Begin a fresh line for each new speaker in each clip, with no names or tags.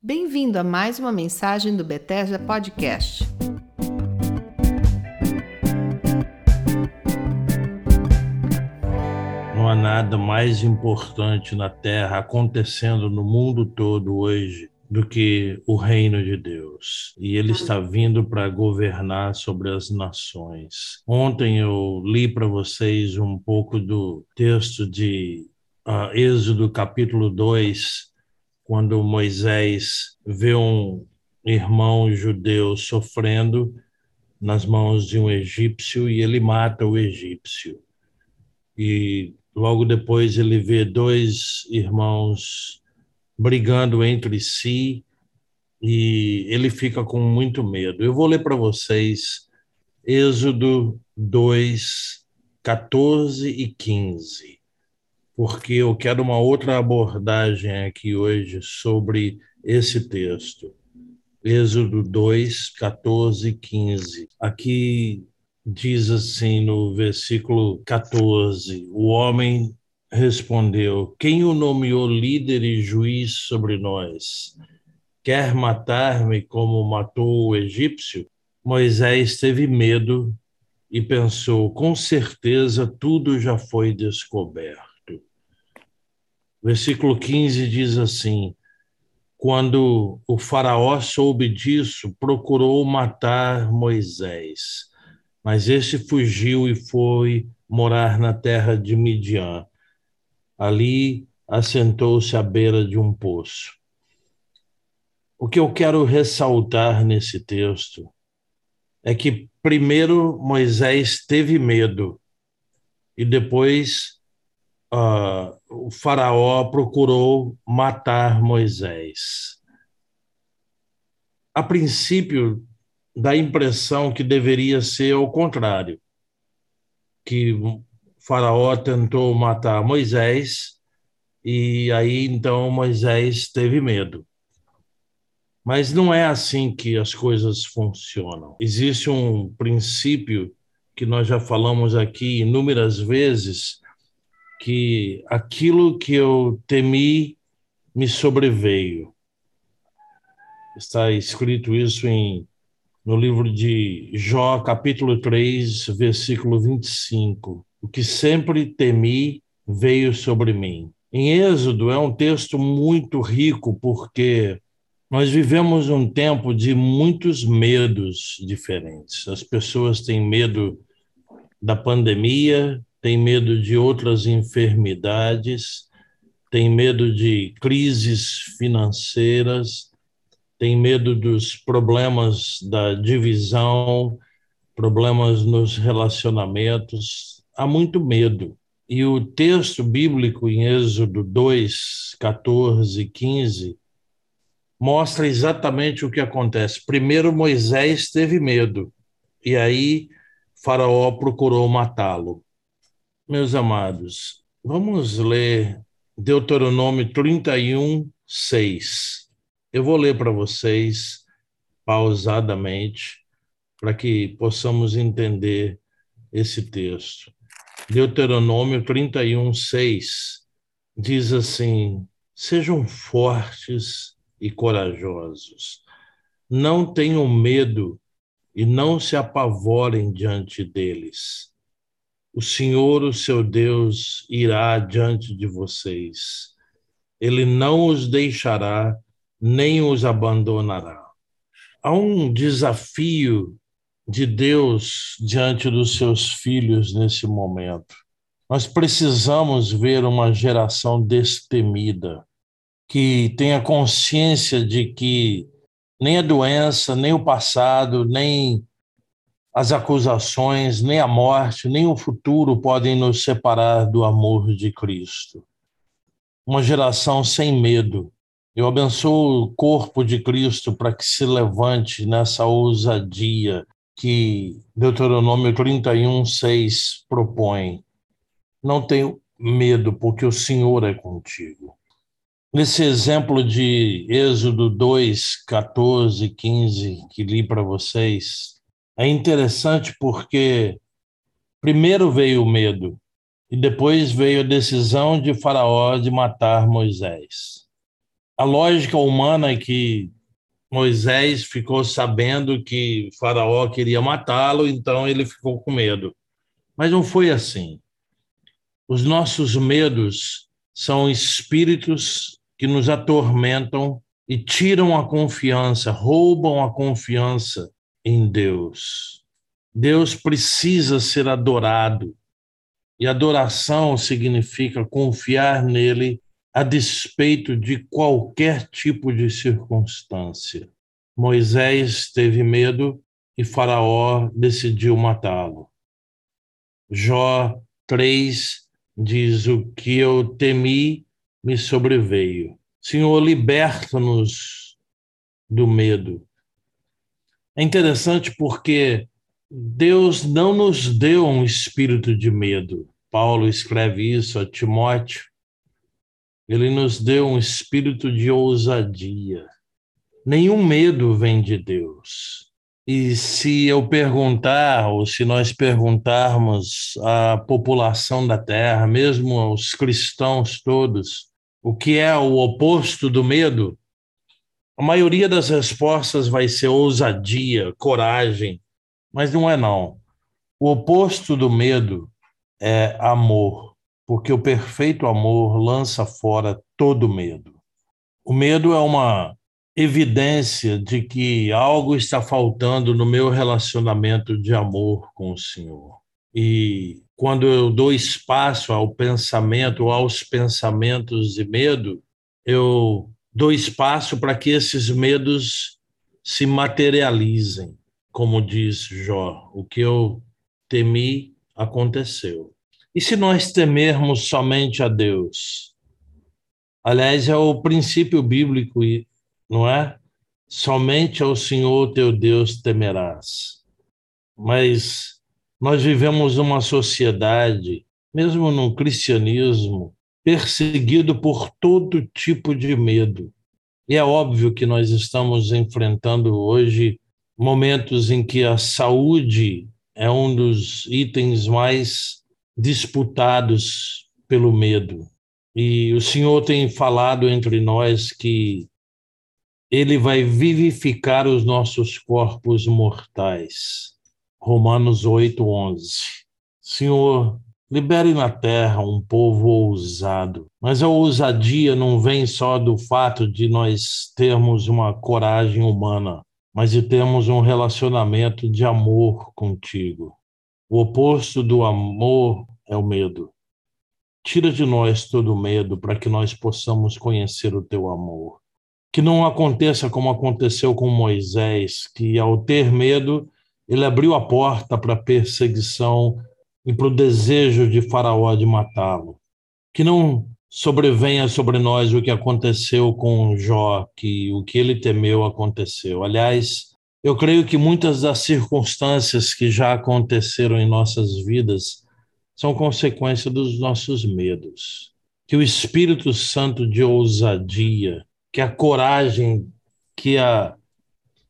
Bem-vindo a mais uma mensagem do Bethesda Podcast.
Não há nada mais importante na Terra acontecendo no mundo todo hoje do que o reino de Deus. E ele está vindo para governar sobre as nações. Ontem eu li para vocês um pouco do texto de uh, Êxodo capítulo 2, quando Moisés vê um irmão judeu sofrendo nas mãos de um egípcio e ele mata o egípcio. E logo depois ele vê dois irmãos brigando entre si e ele fica com muito medo. Eu vou ler para vocês Êxodo 2, 14 e 15 porque eu quero uma outra abordagem aqui hoje sobre esse texto. Êxodo 2, 14 e 15. Aqui diz assim no versículo 14: O homem respondeu: Quem o nomeou líder e juiz sobre nós? Quer matar-me como matou o egípcio? Moisés teve medo e pensou: com certeza tudo já foi descoberto. Versículo 15 diz assim: Quando o Faraó soube disso, procurou matar Moisés, mas este fugiu e foi morar na terra de Midian. Ali assentou-se à beira de um poço. O que eu quero ressaltar nesse texto é que, primeiro, Moisés teve medo e depois uh, o Faraó procurou matar Moisés. A princípio, dá a impressão que deveria ser o contrário, que Faraó tentou matar Moisés e aí então Moisés teve medo. Mas não é assim que as coisas funcionam. Existe um princípio que nós já falamos aqui inúmeras vezes, que aquilo que eu temi me sobreveio. Está escrito isso em, no livro de Jó, capítulo 3, versículo 25. O que sempre temi veio sobre mim. Em Êxodo é um texto muito rico porque nós vivemos um tempo de muitos medos diferentes. As pessoas têm medo da pandemia, tem medo de outras enfermidades, tem medo de crises financeiras, tem medo dos problemas da divisão, problemas nos relacionamentos, há muito medo. E o texto bíblico em Êxodo 2, 14 e 15 mostra exatamente o que acontece. Primeiro, Moisés teve medo, e aí Faraó procurou matá-lo. Meus amados, vamos ler Deuteronômio 31, 6. Eu vou ler para vocês pausadamente, para que possamos entender esse texto. Deuteronômio 31, 6 diz assim: Sejam fortes e corajosos, não tenham medo e não se apavorem diante deles o Senhor, o seu Deus, irá diante de vocês. Ele não os deixará, nem os abandonará. Há um desafio de Deus diante dos seus filhos nesse momento. Nós precisamos ver uma geração destemida, que tenha consciência de que nem a doença, nem o passado, nem as acusações, nem a morte, nem o futuro podem nos separar do amor de Cristo. Uma geração sem medo. Eu abençoo o corpo de Cristo para que se levante nessa ousadia que Deuteronômio 31, 6 propõe. Não tenho medo, porque o Senhor é contigo. Nesse exemplo de Êxodo 2, 14, 15, que li para vocês, é interessante porque primeiro veio o medo e depois veio a decisão de Faraó de matar Moisés. a lógica humana é que Moisés ficou sabendo que Faraó queria matá-lo, então ele ficou com medo. Mas não foi assim. Os nossos medos são espíritos que nos atormentam e tiram a confiança, roubam a confiança em Deus. Deus precisa ser adorado. E adoração significa confiar nele a despeito de qualquer tipo de circunstância. Moisés teve medo e Faraó decidiu matá-lo. Jó 3 diz: O que eu temi me sobreveio. Senhor, liberta-nos do medo. É interessante porque Deus não nos deu um espírito de medo. Paulo escreve isso a Timóteo. Ele nos deu um espírito de ousadia. Nenhum medo vem de Deus. E se eu perguntar, ou se nós perguntarmos à população da Terra, mesmo aos cristãos todos, o que é o oposto do medo, a maioria das respostas vai ser ousadia, coragem, mas não é não. O oposto do medo é amor porque o perfeito amor lança fora todo medo. O medo é uma evidência de que algo está faltando no meu relacionamento de amor com o Senhor. E quando eu dou espaço ao pensamento, aos pensamentos de medo, eu dou espaço para que esses medos se materializem, como diz Jó. O que eu temi aconteceu. E se nós temermos somente a Deus? Aliás, é o princípio bíblico, não é? Somente ao Senhor teu Deus temerás. Mas nós vivemos uma sociedade, mesmo no cristianismo, perseguido por todo tipo de medo. E é óbvio que nós estamos enfrentando hoje momentos em que a saúde é um dos itens mais disputados pelo medo. E o Senhor tem falado entre nós que ele vai vivificar os nossos corpos mortais. Romanos 8, 11. Senhor, libere na terra um povo ousado. Mas a ousadia não vem só do fato de nós termos uma coragem humana, mas de termos um relacionamento de amor contigo. O oposto do amor é o medo. Tira de nós todo o medo para que nós possamos conhecer o teu amor. Que não aconteça como aconteceu com Moisés, que ao ter medo, ele abriu a porta para a perseguição e para o desejo de Faraó de matá-lo. Que não sobrevenha sobre nós o que aconteceu com Jó, que o que ele temeu aconteceu. Aliás, eu creio que muitas das circunstâncias que já aconteceram em nossas vidas são consequência dos nossos medos. Que o Espírito Santo de ousadia, que a coragem, que a,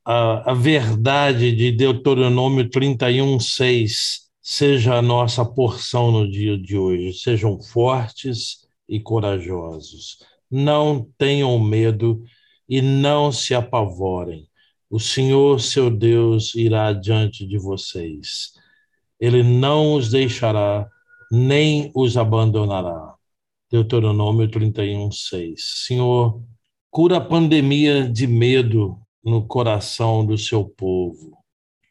a, a verdade de Deuteronômio 31, 6 seja a nossa porção no dia de hoje. Sejam fortes e corajosos. Não tenham medo e não se apavorem o Senhor, seu Deus, irá diante de vocês. Ele não os deixará, nem os abandonará. Deuteronômio 31, 6. Senhor, cura a pandemia de medo no coração do seu povo.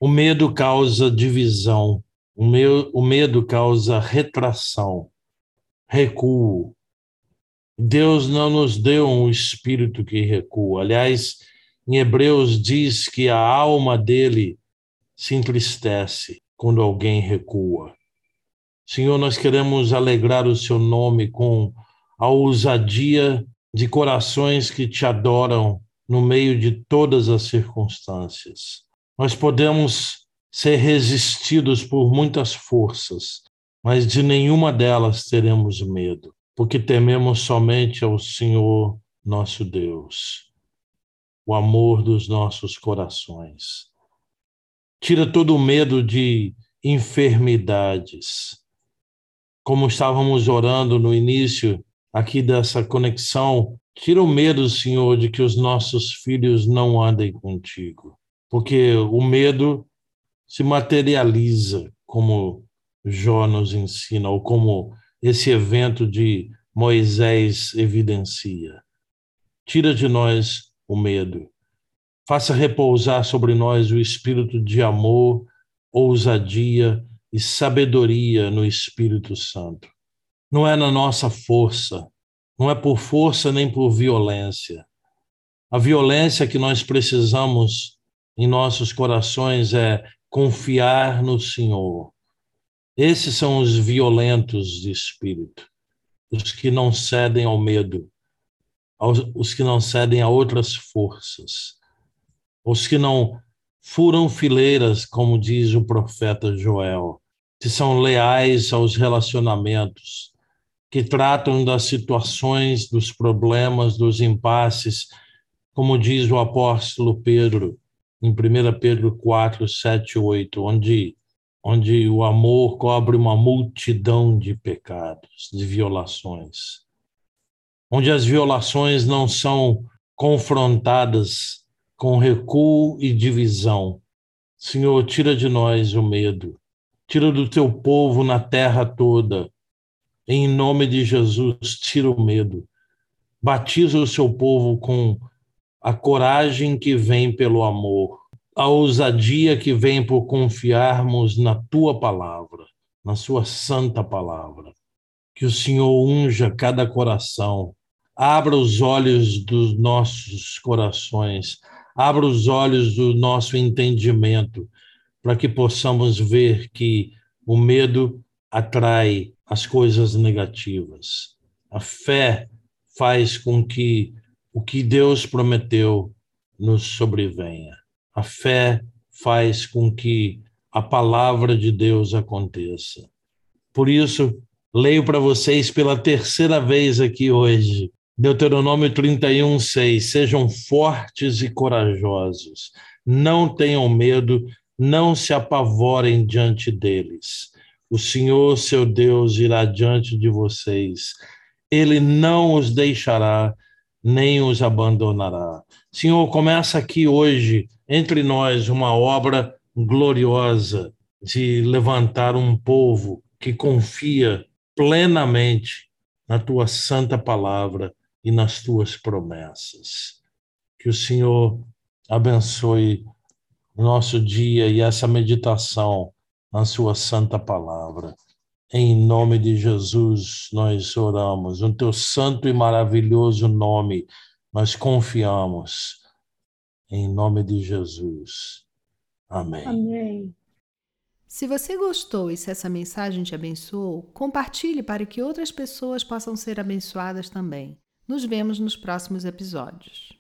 O medo causa divisão, o, meu, o medo causa retração, recuo. Deus não nos deu um espírito que recua. Aliás, em Hebreus diz que a alma dele se entristece quando alguém recua. Senhor, nós queremos alegrar o seu nome com a ousadia de corações que te adoram no meio de todas as circunstâncias. Nós podemos ser resistidos por muitas forças, mas de nenhuma delas teremos medo, porque tememos somente ao Senhor nosso Deus o amor dos nossos corações. Tira todo o medo de enfermidades. Como estávamos orando no início aqui dessa conexão, Tira o medo, Senhor, de que os nossos filhos não andem contigo, porque o medo se materializa, como Jó nos ensina, ou como esse evento de Moisés evidencia. Tira de nós o medo. Faça repousar sobre nós o espírito de amor, ousadia e sabedoria no Espírito Santo. Não é na nossa força, não é por força nem por violência. A violência que nós precisamos em nossos corações é confiar no Senhor. Esses são os violentos de espírito, os que não cedem ao medo, os que não cedem a outras forças, os que não furam fileiras, como diz o profeta Joel, que são leais aos relacionamentos, que tratam das situações, dos problemas, dos impasses, como diz o apóstolo Pedro, em 1 Pedro 4, 7 8, onde, onde o amor cobre uma multidão de pecados, de violações, onde as violações não são confrontadas com recuo e divisão. Senhor, tira de nós o medo, tira do teu povo na terra toda em nome de Jesus, tira o medo. Batiza o seu povo com a coragem que vem pelo amor, a ousadia que vem por confiarmos na tua palavra, na sua santa palavra. Que o Senhor unja cada coração, abra os olhos dos nossos corações, abra os olhos do nosso entendimento, para que possamos ver que o medo atrai as coisas negativas. A fé faz com que o que Deus prometeu nos sobrevenha. A fé faz com que a palavra de Deus aconteça. Por isso, leio para vocês pela terceira vez aqui hoje, Deuteronômio 31, 6. Sejam fortes e corajosos, não tenham medo, não se apavorem diante deles o Senhor, seu Deus, irá diante de vocês. Ele não os deixará, nem os abandonará. Senhor, começa aqui hoje, entre nós, uma obra gloriosa de levantar um povo que confia plenamente na tua santa palavra e nas tuas promessas. Que o Senhor abençoe nosso dia e essa meditação na sua santa palavra. Em nome de Jesus, nós oramos. No teu santo e maravilhoso nome, nós confiamos. Em nome de Jesus. Amém.
Amém. Se você gostou e se essa mensagem te abençoou, compartilhe para que outras pessoas possam ser abençoadas também. Nos vemos nos próximos episódios.